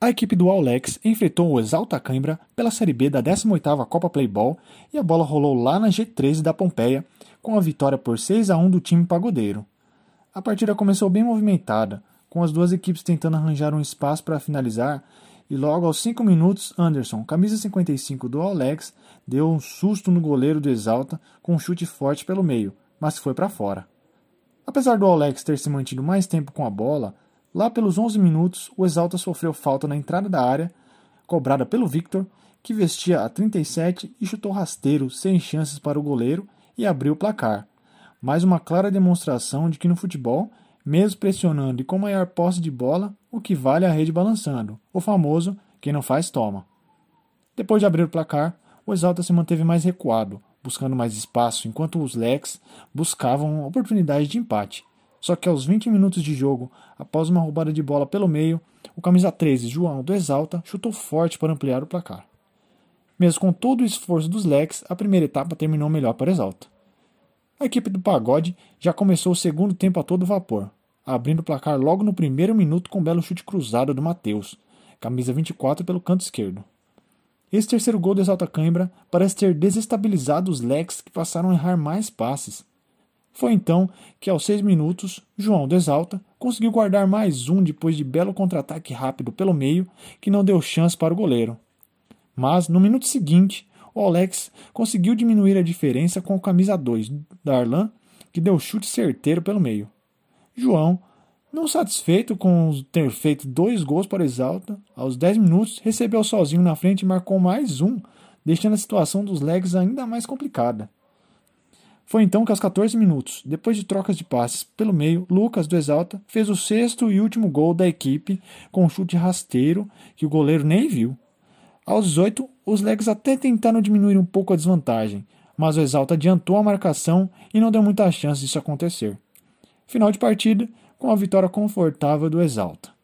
A equipe do Alex enfrentou o Exalta Cãibra pela Série B da 18ª Copa Playball e a bola rolou lá na G13 da Pompeia, com a vitória por 6 a 1 do time pagodeiro. A partida começou bem movimentada, com as duas equipes tentando arranjar um espaço para finalizar, e logo aos 5 minutos, Anderson, camisa 55 do Alex, deu um susto no goleiro do Exalta com um chute forte pelo meio, mas foi para fora. Apesar do Alex ter se mantido mais tempo com a bola, Lá pelos 11 minutos, o Exalta sofreu falta na entrada da área, cobrada pelo Victor, que vestia a 37 e chutou rasteiro, sem chances para o goleiro, e abriu o placar. Mais uma clara demonstração de que no futebol, mesmo pressionando e com maior posse de bola, o que vale é a rede balançando, o famoso quem não faz toma. Depois de abrir o placar, o Exalta se manteve mais recuado, buscando mais espaço, enquanto os Lex buscavam oportunidade de empate. Só que aos 20 minutos de jogo, após uma roubada de bola pelo meio, o camisa 13, João do Exalta, chutou forte para ampliar o placar. Mesmo com todo o esforço dos Lex, a primeira etapa terminou melhor para o Exalta. A equipe do Pagode já começou o segundo tempo a todo vapor, abrindo o placar logo no primeiro minuto com um belo chute cruzado do Matheus, camisa 24 pelo canto esquerdo. Esse terceiro gol do Exalta Cãibra parece ter desestabilizado os Lex que passaram a errar mais passes, foi então que, aos seis minutos, João do Exalta conseguiu guardar mais um depois de belo contra-ataque rápido pelo meio que não deu chance para o goleiro. Mas, no minuto seguinte, o Alex conseguiu diminuir a diferença com o camisa 2, Darlan, que deu chute certeiro pelo meio. João, não satisfeito com ter feito dois gols para o Exalta, aos 10 minutos recebeu sozinho na frente e marcou mais um, deixando a situação dos legs ainda mais complicada. Foi então que aos 14 minutos, depois de trocas de passes pelo meio, Lucas do Exalta fez o sexto e último gol da equipe com um chute rasteiro que o goleiro nem viu. Aos 18, os Legs até tentaram diminuir um pouco a desvantagem, mas o Exalta adiantou a marcação e não deu muita chance disso acontecer. Final de partida com a vitória confortável do Exalta.